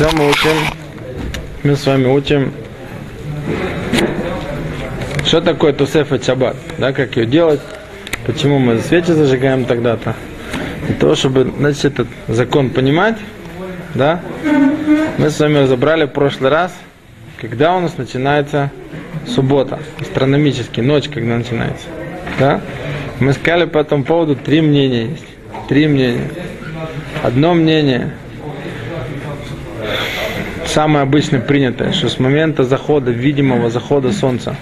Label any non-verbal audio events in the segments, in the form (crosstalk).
Все мы учим, мы с вами учим, что такое тусеф и шаббат, да, как ее делать, почему мы свечи зажигаем тогда-то. Для того, чтобы, значит, этот закон понимать, да, мы с вами разобрали в прошлый раз, когда у нас начинается суббота, астрономический, ночь, когда начинается. Да? Мы сказали по этому поводу три мнения есть. Три мнения. Одно мнение, самое обычно принятое, что с момента захода, видимого захода солнца,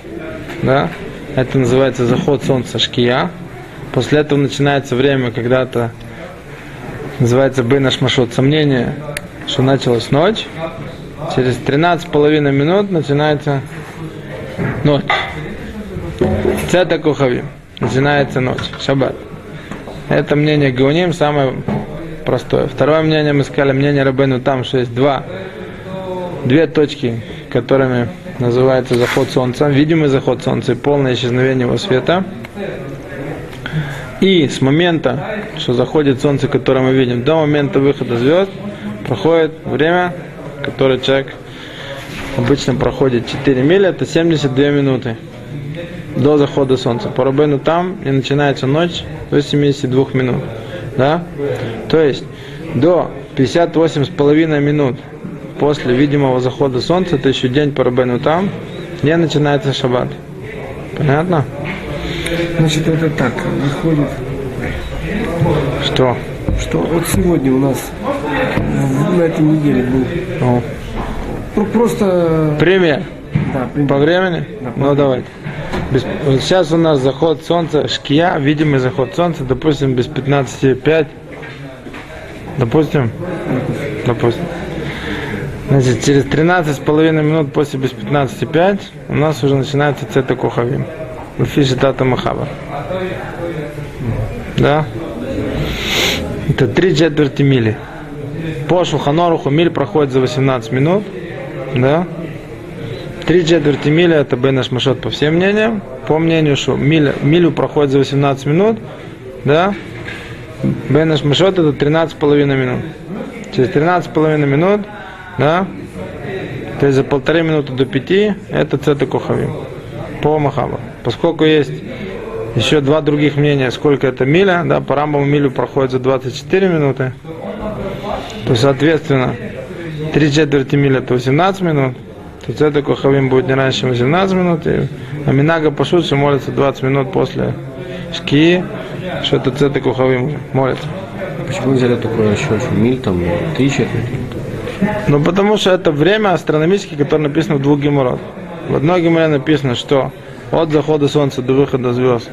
да, это называется заход солнца шкия. После этого начинается время, когда-то называется бейнаш машот, сомнение, что началась ночь. Через 13,5 минут начинается ночь. Цета кухави. Начинается ночь. Шаббат. Это мнение Гауним самое простое. Второе мнение, мы сказали, мнение Рабену там, что есть два, две точки, которыми называется заход солнца, видимый заход солнца и полное исчезновение его света. И с момента, что заходит солнце, которое мы видим, до момента выхода звезд, проходит время, которое человек обычно проходит 4 мили, это 72 минуты до захода солнца. По Рабену там и начинается ночь до 72 минут. Да? То есть до 58,5 минут после видимого захода солнца, это еще день по Рабену там, не начинается шаббат. Понятно? Значит, это так, выходит, Что? что вот сегодня у нас э, на этой неделе был Ну, ну, просто пример. да, пример. По времени? Да, по ну давайте. Без- вот сейчас у нас заход солнца, шкия, видимый заход солнца, допустим, без 15,5. Допустим? Допустим. Значит, через 13,5 минут после без 15,5 у нас уже начинается цета кухавим. Фиши тата махаба. Да? Это три четверти мили. По Шуханоруху миль проходит за 18 минут. Да? Три четверти мили это Бенаш Машот по всем мнениям. По мнению, что миля, милю проходит за 18 минут, да, Бенаш Машот это 13,5 минут. Через 13,5 минут, да, то есть за полторы минуты до пяти, это Цета Кохавим. По Махаба. Поскольку есть еще два других мнения, сколько это миля, да, по Рамбаму милю проходит за 24 минуты, то, соответственно, три четверти мили это 18 минут, то Цета Кохавим будет не раньше, чем 18 минут, и Аминага Пашут молится 20 минут после шкии, что это Цета Кохавим уже молится. Почему взяли расчет, что миль там три четверти? Ну, потому что это время астрономическое, которое написано в двух геморрот. В одной геморе написано, что от захода солнца до выхода звезд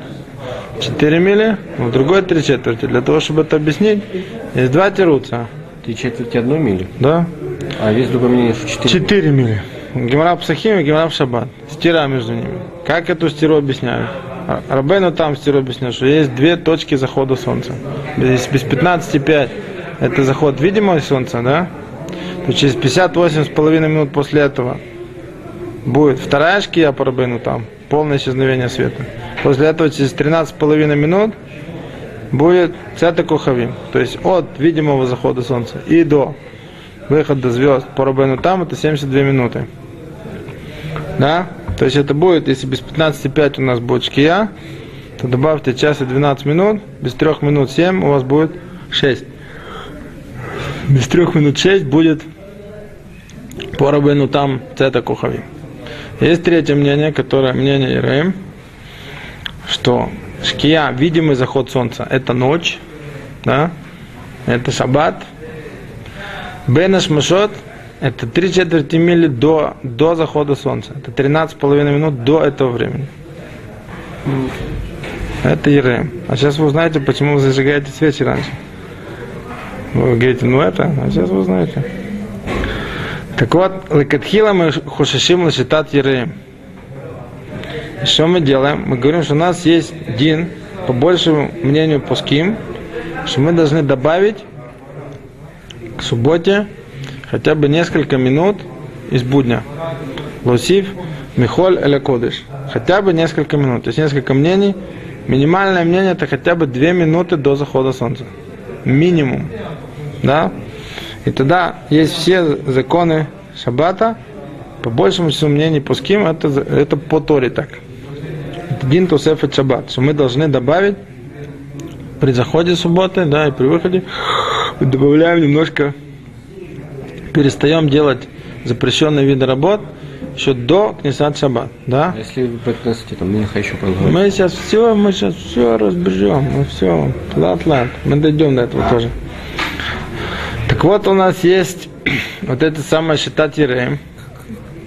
4 мили, в другой 3 четверти. Для того, чтобы это объяснить, есть два тируца. Три четверти одной мили? Да? А есть другое мнение, что четыре. 4 мили. Гемора Псахим и Гемора Шаббат. Стира между ними. Как эту стиру объясняют? Рабейну там стиру объясняют, что есть две точки захода солнца. Без, без 15,5 это заход видимого солнца, да? То через 58,5 минут после этого будет вторая шкия по Рабейну там, полное исчезновение света. После этого через 13,5 минут будет цета кухавим, то есть от видимого захода солнца и до выхода звезд по Рабейну там это 72 минуты. Да? То есть это будет, если без 15,5 у нас будет шкия, то добавьте час и 12 минут, без 3 минут 7 у вас будет 6. Без 3 минут 6 будет по Рабейну там цета кухави. Есть третье мнение, которое мнение Ираим, что шкия, видимый заход солнца, это ночь, да, это шаббат, Бенаш Машот – это три четверти мили до, до захода солнца. Это 13,5 минут до этого времени. Это Ерем. А сейчас вы узнаете, почему вы зажигаете свечи раньше. Вы говорите, ну это, а сейчас вы узнаете. Так вот, лекатхила мы хушашим лашитат Ерем. Что мы делаем? Мы говорим, что у нас есть дин, по большему мнению пуским, что мы должны добавить к субботе хотя бы несколько минут из будня. Лосив, Михоль или Кодыш. Хотя бы несколько минут. Есть несколько мнений. Минимальное мнение это хотя бы две минуты до захода солнца. Минимум. Да? И тогда есть все законы шаббата, по большему числу мнений пуским, это, это по Торе так. Дин Тосеф и Шаббат, что мы должны добавить при заходе субботы, да, и при выходе (gasps) добавляем немножко, перестаем делать запрещенные виды работ еще до Кнесат Шаббат, да. А если вы приносите там минха еще позволить? Мы сейчас все, мы сейчас все разберем, мы все, лад-лад, мы дойдем до этого тоже. Вот, у нас есть (clears throat) вот это самое считать Ереем.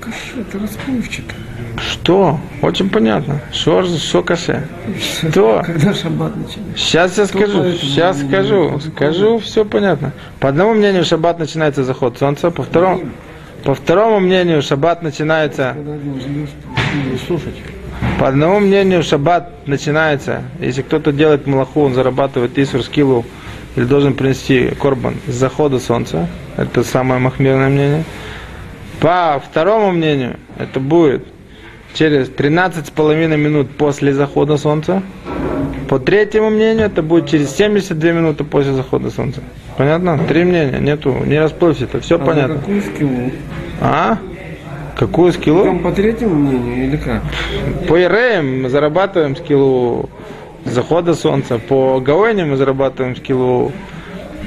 Каше, это расплывчато. Что? Очень понятно. Что, что каше? Что? Когда шаббат начинается? Сейчас я скажу, сейчас скажу, скажу, все понятно. По одному мнению, шаббат начинается заход солнца, по второму, по второму мнению, шаббат начинается. По одному мнению, шаббат начинается, если кто-то делает малаху, он зарабатывает исур скиллу, или должен принести корбан с захода солнца. Это самое махмирное мнение. По второму мнению, это будет через 13,5 минут после захода солнца. По третьему мнению, это будет через 72 минуты после захода солнца. Понятно? Три мнения, нету, не расплывся, это все а понятно. какую скиллу? А? Какую скиллу? Там по третьему мнению или как? По мы зарабатываем скиллу захода солнца. По Гауэне мы зарабатываем скиллу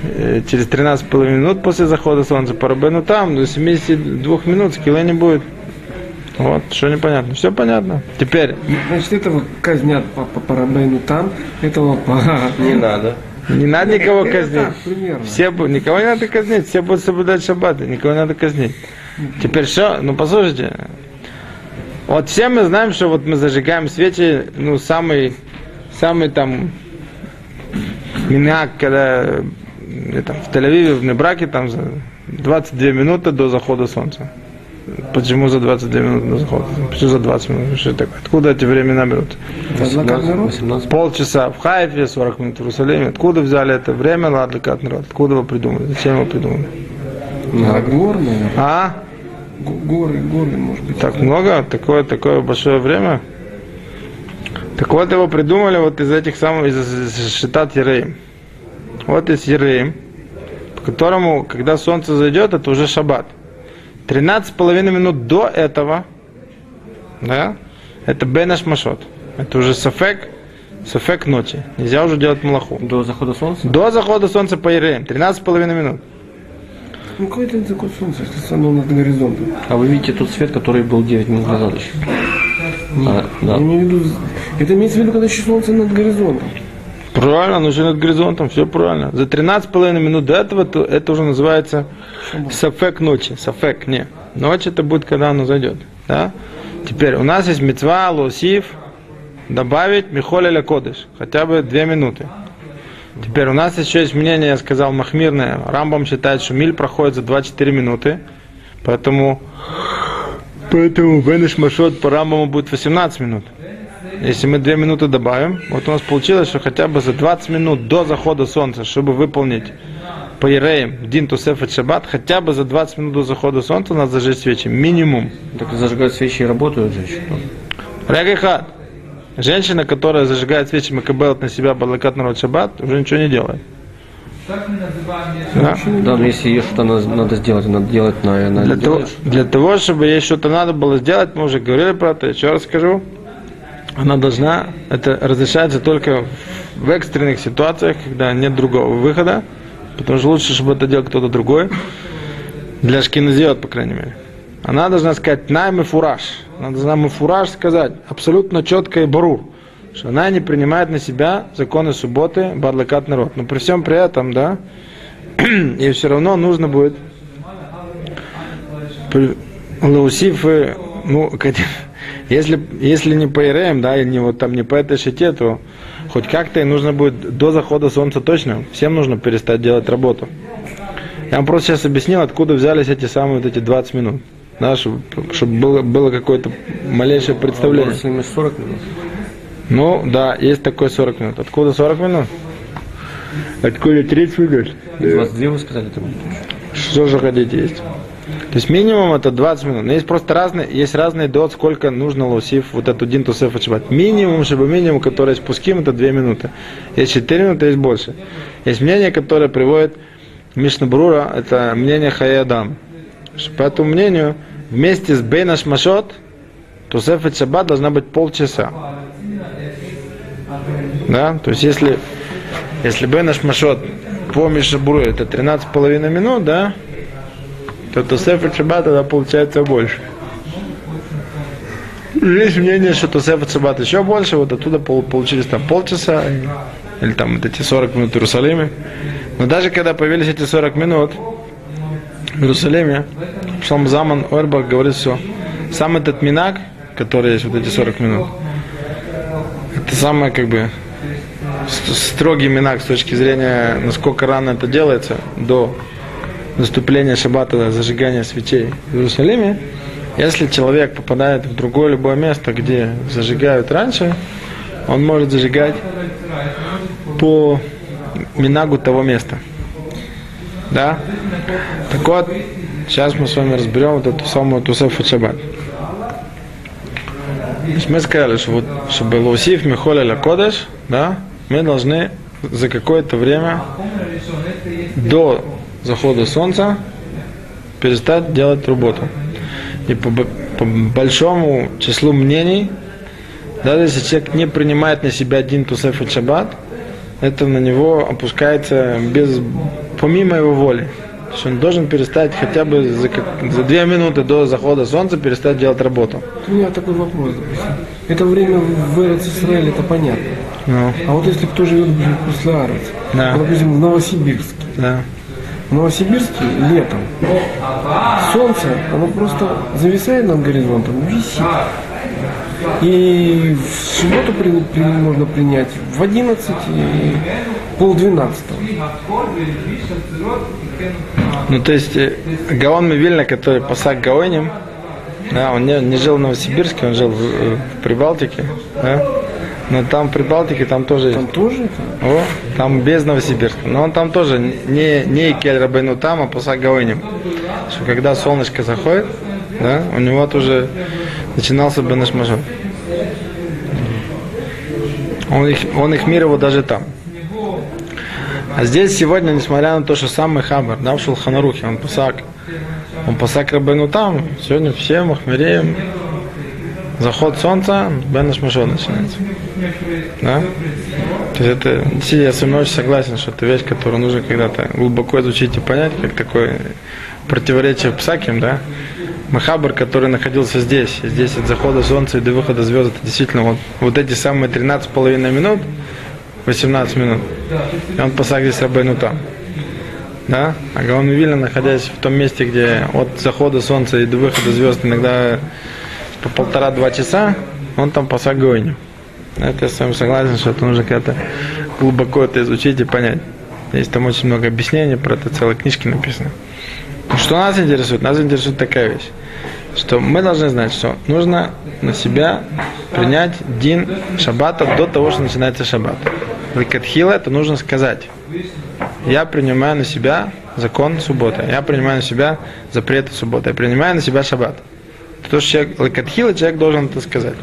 э, через 13,5 минут после захода солнца. По Рабену там до 72 минут скилла не будет. Вот, что непонятно. Все понятно. Теперь, Значит, этого казнят по, по, по Рабейну там, этого по... Не надо. не надо никого казнить. так. Все, никого не надо казнить, все будут соблюдать шаббаты, никого не надо казнить. Теперь что? Ну послушайте, вот все мы знаем, что вот мы зажигаем свечи, ну самый, самый там минак, когда там, в Тель-Авиве, в Небраке, там за 22 минуты до захода солнца. Почему за 22 минуты до захода? Почему за 20 минут? Что такое? Откуда эти времена берут? Адвокат народ? 18. Полчаса в Хайфе, 40 минут в Иерусалиме. Откуда взяли это время, ладликат народ? Откуда вы придумали? Зачем вы придумали? А, гор, наверное. А? Горы, горы, может быть. Так много? Такое, такое большое время? Так вот его придумали вот из этих самых, из, из Шитат Ереем. Вот из Ереем, по которому, когда солнце зайдет, это уже шаббат. 13,5 минут до этого, да, это Бенаш Машот. Это уже Сафек, Сафек ночи. Нельзя уже делать малаху. До захода солнца? До захода солнца по Ереем. 13,5 минут. Ну, какой это такой солнце, если оно над горизонтом? А вы видите тот свет, который был 9 минут назад еще? А, да. Я имею в виду, это имеется в виду, когда еще солнце над горизонтом. Правильно, оно уже над горизонтом, все правильно. За 13,5 минут до этого то это уже называется сафек ночи. Сафек, не. Ночь это будет, когда оно зайдет. Да? Теперь у нас есть мецва, лосив, добавить михоля кодыш, хотя бы 2 минуты. Теперь у нас еще есть мнение, я сказал, махмирное. Рамбам считает, что миль проходит за 2-4 минуты, поэтому Поэтому Бенеш Машот по Рамбаму будет 18 минут. Если мы 2 минуты добавим, вот у нас получилось, что хотя бы за 20 минут до захода солнца, чтобы выполнить по Ереям Дин Тусеф и Шаббат, хотя бы за 20 минут до захода солнца надо зажечь свечи. Минимум. Так зажигают свечи и работают же еще. Регахат. Женщина, которая зажигает свечи Макабелот на себя Бадлакат народ Шаббат, уже ничего не делает. Да? Да, но если ей что-то надо, надо сделать, надо делать на, на Для того, делаешь. для того, чтобы ей что-то надо было сделать, мы уже говорили про это, еще раз скажу, она должна, это разрешается только в экстренных ситуациях, когда нет другого выхода, потому что лучше, чтобы это делал кто-то другой, для шкиназиот, по крайней мере. Она должна сказать найм и фураж. Она должна мы фураж сказать абсолютно четко и барур, что она не принимает на себя законы субботы, бадлакат народ. Но при всем при этом, да, (clears throat) и все равно нужно будет Лаусиф, ну, если, если не по Иреям, да, и не вот там не по этой шите, то хоть как-то и нужно будет до захода солнца точно, всем нужно перестать делать работу. Я вам просто сейчас объяснил, откуда взялись эти самые вот эти 20 минут. Да, чтобы, чтобы было, было какое-то малейшее представление. Если мы 40 минут. Ну, да, есть такой 40 минут. Откуда 40 минут? Откуда 30 минут? 22 вы сказали там. Что же хотите есть? То есть минимум это 20 минут. Но есть просто разные, есть разные дот, сколько нужно лосив вот эту дин тусеф отшибать. Минимум, чтобы минимум, который есть пуским, это 2 минуты. Есть 4 минуты, есть больше. Есть мнение, которое приводит Мишна Брура, это мнение Хаядам. По этому мнению, вместе с Бейнаш Машот, Тусефет Шаббат должна быть полчаса. Да? То есть если, если Бейнаш Машот по Мишнабуру это 13,5 минут, да, то Тусефет Шаббат тогда получается больше. Есть мнение, что Тусефет Шаббат еще больше, вот оттуда пол- получились там полчаса, или там вот эти 40 минут в Иерусалиме. Но даже когда появились эти 40 минут в Иерусалиме, Шлам Заман Ойрбах говорит, что сам этот минак, который есть вот эти 40 минут, это самое как бы строгий минак с точки зрения, насколько рано это делается, до наступления шаббата, зажигания свечей в Иерусалиме. Если человек попадает в другое любое место, где зажигают раньше, он может зажигать по минагу того места. Да? Так вот, сейчас мы с вами разберем вот эту самую Тусефу Шаббат. Мы сказали, что вот, чтобы Лаусиф Михоля Кодеш, да, мы должны за какое-то время до захода солнца перестать делать работу. И по, по большому числу мнений, даже если человек не принимает на себя один Тусеф и Шаббат, это на него опускается без, помимо его воли. То есть он должен перестать хотя бы за, за две минуты до захода солнца перестать делать работу. У меня такой вопрос, допустим. Это время в Эрец это понятно. Ну, А вот если кто живет после Арец, Да. допустим, в Новосибирске, да. в Новосибирске летом солнце, оно просто зависает над горизонтом, висит. И в субботу при- при- можно принять в 11 и полдвенадцатого. Ну, то есть, э, Гаон Мивильна, который пасак Гаоним, да, он не, не жил в Новосибирске, он жил в, э, в Прибалтике, да, но там в Прибалтике там тоже есть. Там тоже? О, там без Новосибирска. Но он там тоже не, не Кель Рабейну там, а Пасак Гаоним. Что когда солнышко заходит, да, у него тоже начинался Бенеш Мажор. Он их, он их мировал даже там. А здесь сегодня, несмотря на то, что сам Хабар, да, в Шулханарухе, он пасак, он пасак Рабейну там, сегодня все Махмереем, заход солнца, Бен Шмашо начинается. Да? То есть это, я с вами очень согласен, что это вещь, которую нужно когда-то глубоко изучить и понять, как такое противоречие псаким, да? Махабар, который находился здесь, здесь от захода солнца и до выхода звезд, это действительно вот, вот эти самые 13,5 минут, 18 минут, и он здесь Рабейну там. Да? А Гаон Вильна, находясь в том месте, где от захода солнца и до выхода звезд иногда по полтора-два часа, он там пасак Гойню. Это я с вами согласен, что это нужно как-то глубоко это изучить и понять. Есть там очень много объяснений, про это целые книжки написаны. Ну, Что нас интересует? Нас интересует такая вещь, что мы должны знать, что нужно на себя принять день шаббата до того, что начинается шаббат. Ликатхила это нужно сказать. Я принимаю на себя закон субботы. Я принимаю на себя запреты субботы. Я принимаю на себя шаббат. То, что человек, лакатхила, человек должен это сказать.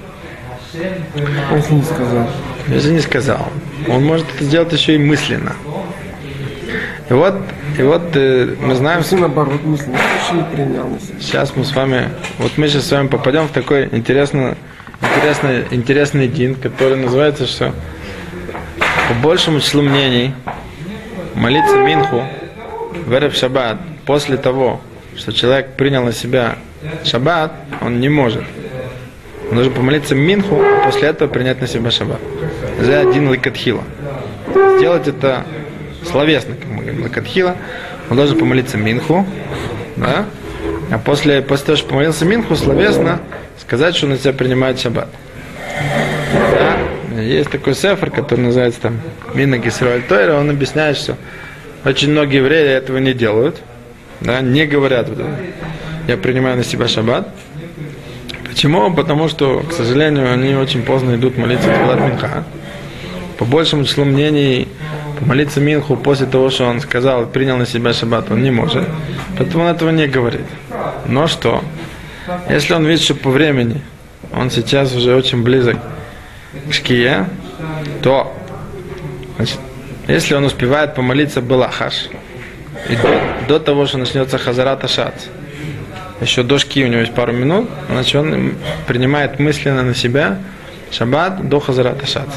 Если не сказал? Если не сказал, он может это сделать еще и мысленно. И вот, и вот э, мы знаем, Если наоборот принял себя. сейчас мы с вами, вот мы сейчас с вами попадем в такой интересный, интересный, интересный день, который называется, что по большему числу мнений молиться Минху в Эрев Шаббат после того, что человек принял на себя Шаббат, он не может. Он должен помолиться Минху, а после этого принять на себя Шаббат. За один ликатхила. Сделать это словесно, как мы говорим, ликатхила. Он должен помолиться Минху, да? А после, после того, что помолился Минху, словесно сказать, что он на себя принимает Шаббат. Есть такой сефер, который называется там Мина Гисраэль Тойра, он объясняет, что очень многие евреи этого не делают, да, не говорят, я принимаю на себя шаббат. Почему? Потому что, к сожалению, они очень поздно идут молиться Тфилат Минха. По большему числу мнений, помолиться Минху после того, что он сказал, принял на себя шаббат, он не может. Поэтому он этого не говорит. Но что? Если он видит, что по времени он сейчас уже очень близок к шкие, то значит, если он успевает помолиться Балахаш, и до, до того, что начнется Хазарат Ашац, еще до шки у него есть пару минут, значит он принимает мысленно на себя шаббат до Хазарат Ашац.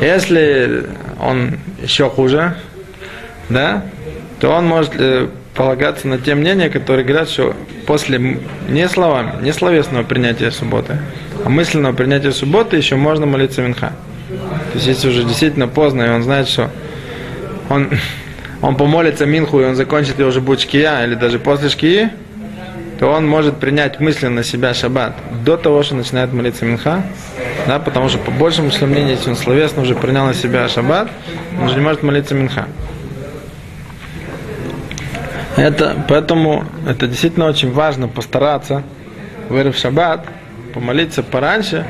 Если он еще хуже, да, то он может э, полагаться на те мнения, которые говорят, что после не словами, не словесного принятия субботы, а мысленного принятия субботы еще можно молиться Минха. То есть если уже действительно поздно, и он знает, что он, (laughs) он помолится Минху, и он закончит, и уже будет шкия, или даже после шкии, то он может принять мысленно себя шаббат до того, что начинает молиться Минха, да, потому что по большему числу мнений, если он словесно уже принял на себя шаббат, он уже не может молиться Минха. Это, поэтому это действительно очень важно постараться, вырыв шаббат, помолиться пораньше,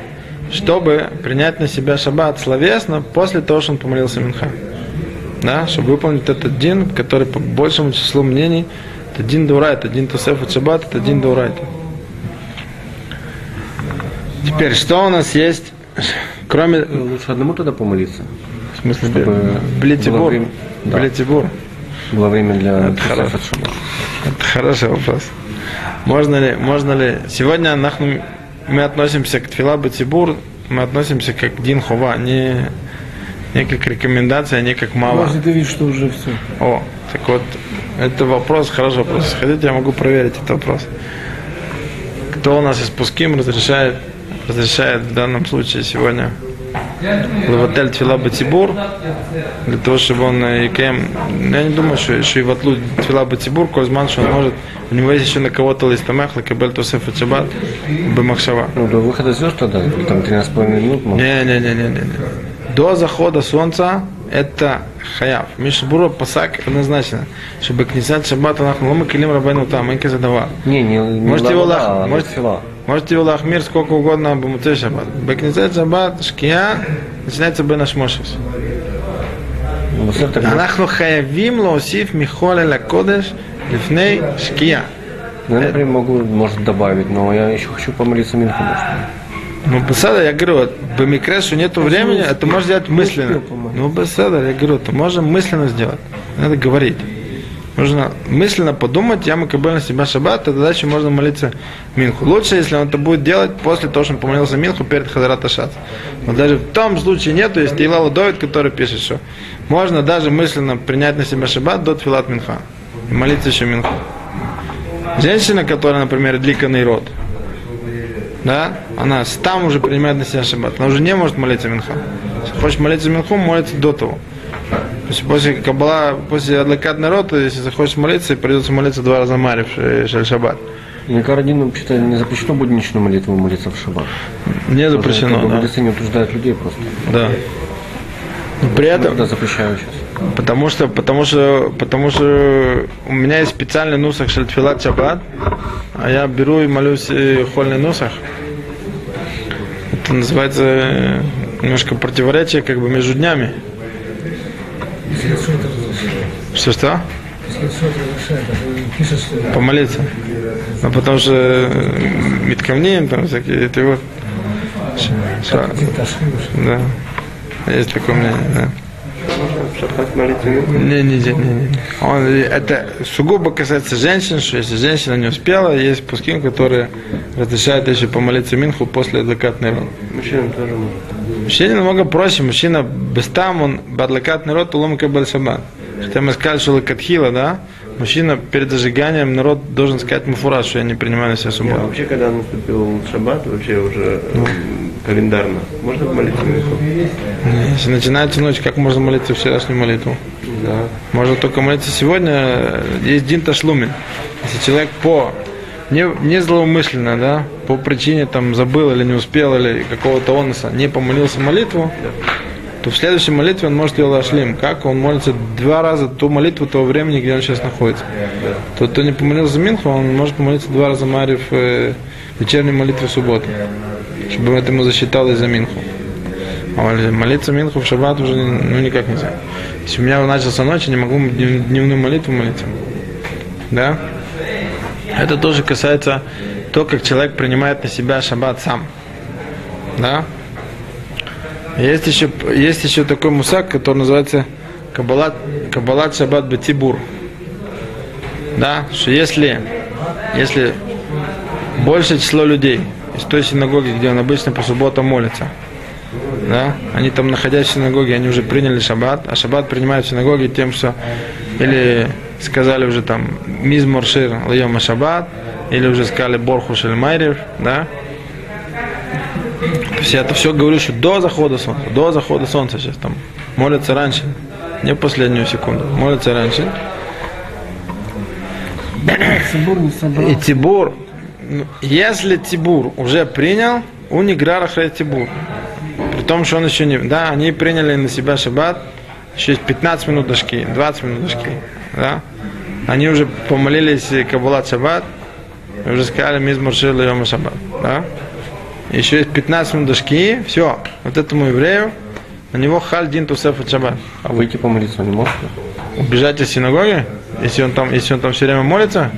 чтобы принять на себя шаббат словесно после того, что он помолился Минха. Да, чтобы выполнить этот дин, который по большему числу мнений, это дин Дурайт, это дин Тусеф от Шаббат, это дин Дурайт. Теперь, что у нас есть, кроме, Лучше одному тогда помолиться. в смысле, Чтобы Блитибур, время- да. Блитибур. Было время для Это Шаббат. Это хороший вопрос. Можно ли, можно ли... Сегодня нахну, мы относимся к Тфила Батибур, мы относимся как к Дин Хова, не, не как рекомендация, не как мало. Может, ты видишь, что уже все. О, так вот, это вопрос, хороший вопрос. Хотите, я могу проверить этот вопрос. Кто у нас из Пуским разрешает, разрешает в данном случае сегодня Лаватель Тфила Батибур, для того, чтобы он э, Икаем, я не думаю, что, что и ватлу Тфила Батибур, Козман, что он может, у него есть еще на кого-то листамах, лакабель Тосеф и Шаббат, Бамахшава. Ну, до выхода звезд тогда, там 13,5 минут. Не, не, не, не, не, не. До захода солнца это хаяв. Мишбура пасак однозначно. Чтобы книсат шаббата нахну лома килим рабайну там, инка задава. Не, не, не Можете его лавада, лах- а можете-. Можете его лахмир сколько угодно бамуте шаббат. Бекнисат шаббат, шкия, начинается бен ашмошес. Ну, בסדר, так, אנחנו חייבים להוסיף מחול אל הקודש לפני שקיעה. ну, я, например, могу, может, добавить, но я еще хочу помолиться Минху. может. Ну, беседа, я говорю, вот, бамикре, что нету времени, это можно сделать мысленно. Ну, беседа, я говорю, это можно мысленно сделать. Надо говорить. Нужно мысленно подумать, я макабель на себя шаббат, тогда дальше можно молиться Минху. Лучше, если он это будет делать после того, что он помолился Минху перед Хадарат Ашат. Но даже в том случае нету, есть Илала Довид, который пишет, что можно даже мысленно принять на себя шаббат до Тфилат Минха. И молиться еще Минху. Женщина, которая, например, дликанный род, да, она там уже принимает на себя шаббат. Она уже не может молиться Минха. Если хочешь молиться Минху, молится до того. То есть после Каббала, после Адлакат народа, если захочешь молиться, придется молиться два раза Шель Шаббат. Мне Карадину вообще-то не запрещено будничную молитву молиться в шаббат. Не Как запрещено, бы да. Мудрецы не утруждают людей просто. да. Но при этом, Тогда запрещаю сейчас. потому что, потому что, потому что у меня есть специальный нусах Шельтфилат Шаббат, а я беру и молюсь э, хольный нусах. Это называется немножко противоречие как бы между днями. Что что? Помолиться. Ну, потому что э, Миткамнин, там всякие, это вот. Ша- Да. Есть такое мнение, да. Не, не, не, не, не. Он, это сугубо касается женщин, что если женщина не успела, есть пуским, которые разрешают еще помолиться Минху после адвокатной рот. Мужчинам тоже можно. Мужчине намного проще, мужчина без там, он бадлакатный рот, улом кабель шаббат. Хотя мы сказали, что лакатхила, да, мужчина перед зажиганием народ должен сказать муфураж, что я не принимаю на себя субботу. вообще, когда наступил шаббат, вообще уже м, календарно, можно молиться Минху? Если начинается ночь, как можно молиться вчерашнюю молитву? Да. Можно только молиться сегодня. Есть Дин Ташлумин. Если человек по не, не злоумышленно, да, по причине там забыл или не успел, или какого-то оноса, не помолился молитву, то в следующей молитве он может ее лашлим. Как? Он молится два раза ту молитву того времени, где он сейчас находится. Тот, кто не помолился Минху, он может помолиться два раза Марив э, вечерней молитвы в субботу. Чтобы это ему засчиталось за Минху. А мол- молиться Минху в шаббат уже ну, никак нельзя. Если у меня начался ночь, я не могу днев- дневную молитву молиться. Да? Это тоже касается то, как человек принимает на себя шаббат сам. Да? Есть еще, есть еще такой мусак, который называется Кабалат, Кабалат Шаббат Батибур. да, что если, если большее число людей из той синагоги, где он обычно по субботам молится, да, они там, находясь в синагоге, они уже приняли шаббат, а шаббат принимают в синагоге тем, что или сказали уже там мизмор шир лайома шаббат, или уже сказали борху шель майрев, да, то есть я это все говорю, что до захода солнца, до захода солнца сейчас там молятся раньше, не в последнюю секунду, молятся раньше. Собор не собрал. И Тибур, ну, если Тибур уже принял, у Ниграра хрей Тибур. При том, что он еще не... Да, они приняли на себя шаббат, еще есть 15 минут до шки, 20 минут до шки. Да? Они уже помолились Кабулат шаббат, и уже сказали Мизмур Ширла Йома шаббат. Да? Еще есть 15 минут до все. Вот этому еврею, на него хальдин тусеф от шаббат. А выйти помолиться он не может? Убежать из синагоги, если он там, если он там все время молится,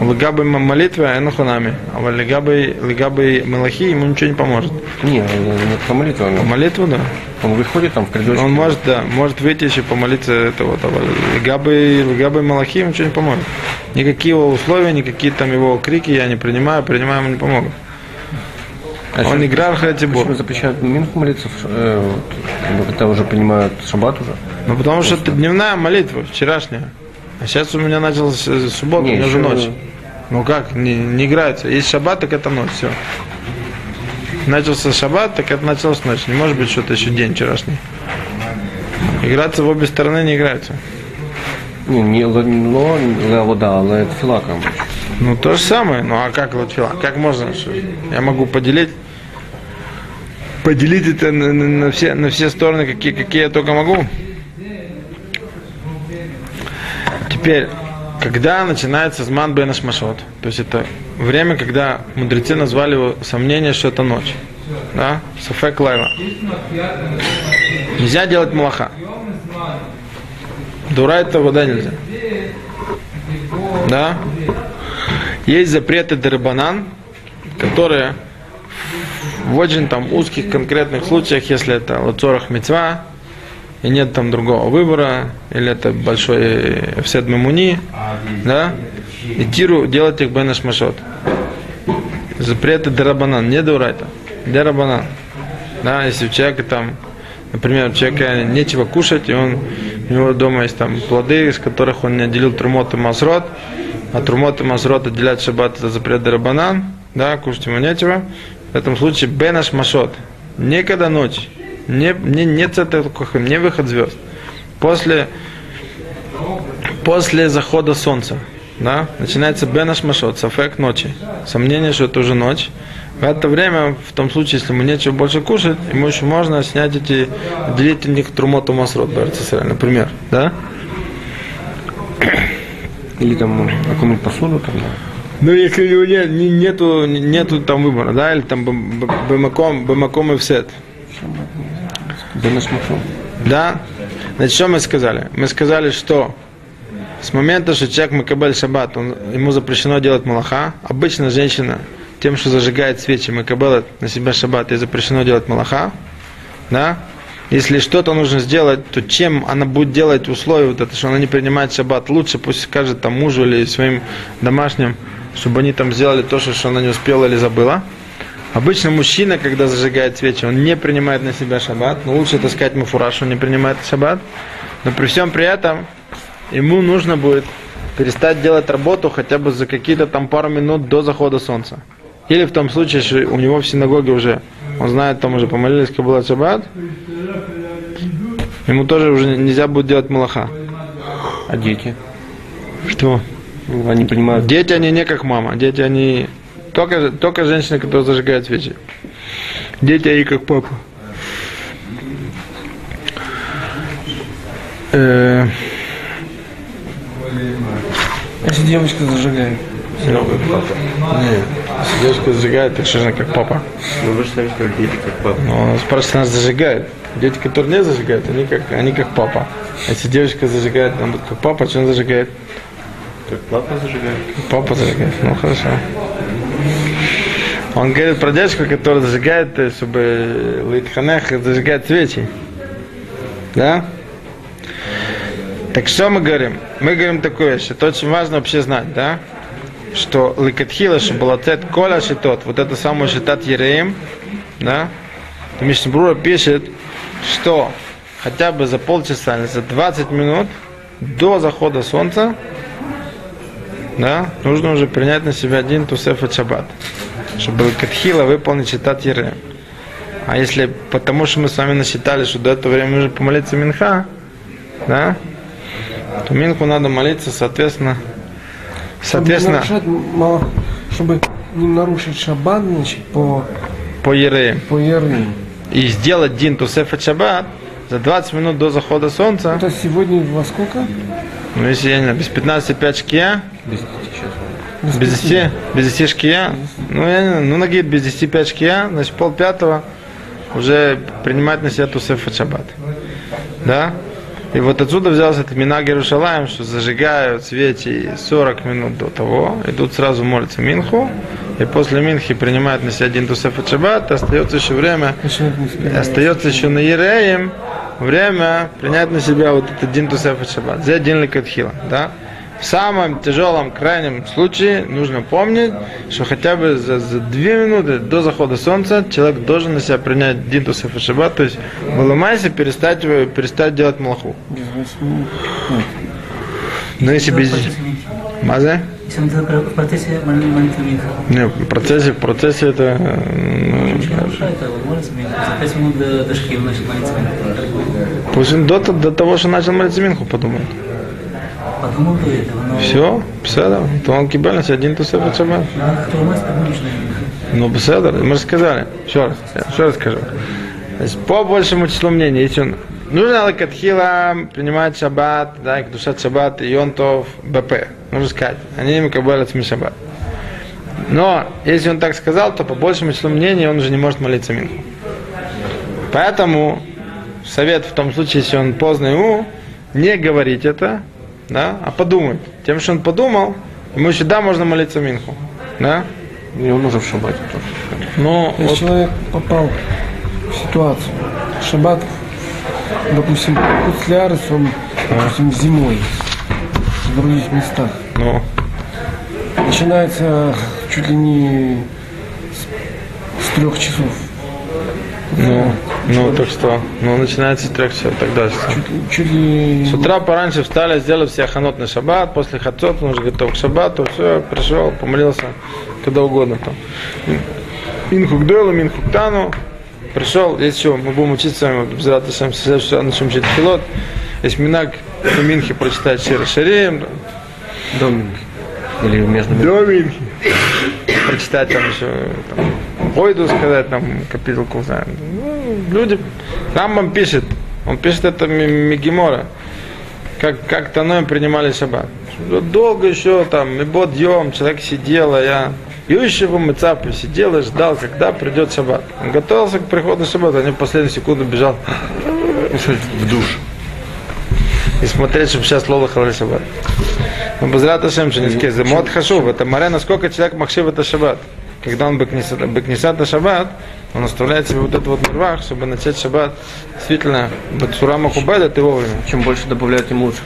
Легабы молитва, энуханами. А легабы, легабы мелахи ему ничего не поможет. Не, не помолиться он. Молитву, да. Он выходит там в коридорчик. Он может, да, может выйти еще помолиться это вот. А легабы, легабы малахи ему ничего не поможет. Никакие его условия, никакие там его крики я не принимаю, принимаю ему не помогут. А Он что- играл хатибур. Почему запрещают Минху молиться, э, вот, бы, когда уже понимают шаббат уже? Ну потому что это дневная молитва, вчерашняя. А сейчас у меня началась э, суббота, Не, у меня уже ночь. Ну как, не, не играется. Есть шаббат, так это ночь, все. Начался шаббат, так это началась ночь. Не может быть что-то еще день вчерашний. Играться в обе стороны не играется. Не, не ло, вода, как бы. Ну то же самое. Ну а как лотфила? Как можно? Я могу поделить поделить это на, на- на все, на все стороны, какие, какие я только могу. Теперь, когда начинается зман бен ашмашот, то есть это время, когда мудрецы назвали его сомнение, что это ночь. Да? Сафек лайла. Нельзя делать малаха. Дура это вода нельзя. Да? Есть запреты дербанан, которые в очень там узких конкретных случаях, если это лацорах мецва, и нет там другого выбора, или это большой эфсед мамуни, да, и тиру делать их бенеш машот. Запреты дерабанан, не дурайта, дерабанан. Да, если у человека там, например, у человека нечего кушать, и он, у него дома есть там плоды, из которых он не отделил трумот и масрот, а трумот и масрот отделять шаббат это запрет дерабанан, да, кушать ему нечего. В этом случае бенаш машот, не когда ночь, не, не, не цетахохим, не выход звезд. После, после захода солнца, да, начинается бенаш машот, сафек ночи. Сомнение, что это уже ночь. В это время, в том случае, если ему нечего больше кушать, ему еще можно снять эти, них трумоту масрот, например, да? Или там какую-нибудь посуду там. да. Ну, если у него нет, не- нету, нету там выбора, да, или там б- б- бемаком, бемаком и всет. Да? Значит, что мы сказали? Мы сказали, что с момента, что человек Макабель Шаббат, он, ему запрещено делать малаха. Обычно женщина тем, что зажигает свечи, Макабелет на себя Шаббат, ей запрещено делать малаха. Да? Если что-то нужно сделать, то чем она будет делать условия, вот это, что она не принимает шаббат, лучше пусть скажет там мужу или своим домашним, чтобы они там сделали то, что она не успела или забыла. Обычно мужчина, когда зажигает свечи, он не принимает на себя шаббат. Но лучше это сказать муфураж, он не принимает шаббат. Но при всем при этом ему нужно будет перестать делать работу хотя бы за какие-то там пару минут до захода солнца. Или в том случае, что у него в синагоге уже, он знает, там уже помолились Кабулат Шаббат, ему тоже уже нельзя будет делать малаха. А дети? Что? Ну, Они понимают. Дети, они не как мама. Дети, они только, только женщины, которые зажигают свечи. Дети, они как папа. Э, Если девочка зажигает. Нет, если девушка зажигает, так что же она как папа. Ну вы же сами сказали, дети как папа. Но у нас просто нас зажигает. Дети, которые не зажигают, они как, они как папа. А Если девочка зажигает, она будет как папа, что он зажигает? Как папа зажигает. Папа зажигает. Ну хорошо. Он говорит про девочку, которая зажигает, э, чтобы Литханех зажигает свечи. Да? Так что мы говорим? Мы говорим такую вещь, это очень важно вообще знать, да? Что ликатхила, что была цет коля шитот, вот это самое шитат Ереем, да? Мишнабрура пишет, что хотя бы за полчаса за 20 минут до захода солнца, да, нужно уже принять на себя один тусеф от шаббат, чтобы ликатхила выполнить шитат Ереем. А если потому что мы с вами насчитали, что до этого времени нужно помолиться Минха, да, то Минху надо молиться, соответственно, Чтобы не соответственно, нарушать чтобы не нарушить шаббат, значит, по, по Ереям. по Яры. И сделать Дин Тусеф от Шаббат за 20 минут до захода солнца, Это сегодня во сколько? ну если я не знаю, без 15 5 шкия, Без десяти сейчас. без 10, без 10 шкия, ну, я не знаю, ну нагид без 10 5 шкия, значит пол пятого уже принимать на себя Тусеф от Шаббат. Да? И вот отсюда взялся этот Минаг Иерушалаем, что зажигают свечи 40 минут до того, идут сразу молятся Минху, и после Минхи принимают на себя один Тусеф от Шаббат, остается еще время остается еще на Ереем время принять на себя вот этот дин тусеф от шаббат. За дин ликатхила, да? В самом тяжелом, крайнем случае нужно помнить, что хотя бы за, за две минуты до захода солнца человек должен на себя принять дин тусеф от шаббат, то есть выломайся, перестать, перестать делать малаху. Но если без... Мазе? Если это в процессе молитвы Минха. Не, в процессе, в процессе это... э, ну, Ничего нарушает, а вот молится Минха. За 5 минут до, до начал молиться Минха. Пусть он до, до того, что начал молиться Минху, подумает. Подумал до этого, но... Все, беседа. То он кибель на себя дин тусеф от шаббат. Нужно Минха. Ну, мы же сказали. Еще раз, еще раз скажу. Есть, по большему числу мнений, если он нужно лакатхила принимать шаббат, да, и душат шаббат, и йонтов, БП. Нужно сказать. Они им кабелят шаббат. Но, если он так сказал, то по большему числу мнений он уже не может молиться Минху. Поэтому совет в том случае, если он поздно ему, не говорить это, да, а подумать. Тем, что он подумал, ему сюда можно молиться Минху. Да? И он уже в шаббате тоже. Ну, Если вот человек попал в ситуацию, шаббат, допустим, он, допустим, зимой, в других местах, Ну, начинается чуть ли не с, с трех часов. ну, ну, так что, ну, начинается с трех часов, так дальше. Чуть, чуть ли... С утра пораньше встали, сделали все ханот на шаббат, после хацот, он уже готов к шаббату, все, пришел, помолился, куда угодно там. К Дойлу, Минху к Тану, пришел, есть еще, мы будем учиться с вами, Безрат Ашем, в начнем учить пилот, есть Минак, на Минхе прочитать Шира Шареем, До Минхи. Или между до Минхи, прочитать там еще, там, Ойду сказать, там, капитулку, знаем. Ну, люди, Рамбам пишет, он пишет это Мигимора, как, как Таноем принимали шаббат. Долго еще там, Мебот Йом, человек сидел, а я Ющего Мыцапу сидел и ждал, когда придет шаббат. Он готовился к приходу шаббата, а не в последнюю секунду бежал (laughs) в душ. И смотреть, чтобы сейчас лола халали шаббат. Ну, Безрат Ашем, что не за мод хашув, это море, насколько человек махшив это шаббат. Когда он бекнесат на шаббат, он оставляет себе вот этот вот нервах, чтобы начать шаббат действительно бацура махубеда, ты вовремя. Чем больше добавляют, тем лучше.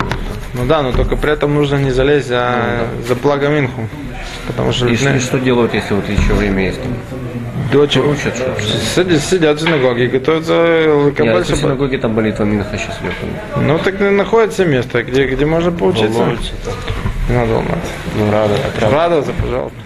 Ну да, но только при этом нужно не залезть за, за благо Минху. Потому что И, ну, и что делают, если вот еще время есть? дочь Учат, сидят, сидят в синагоге готовятся Я лакабаль в шаббат. синагоге там молитва Минха сейчас идет. Ну так находится место, где, где можно поучиться. Не надо ломаться. Ну, рада. Радоваться, пожалуйста.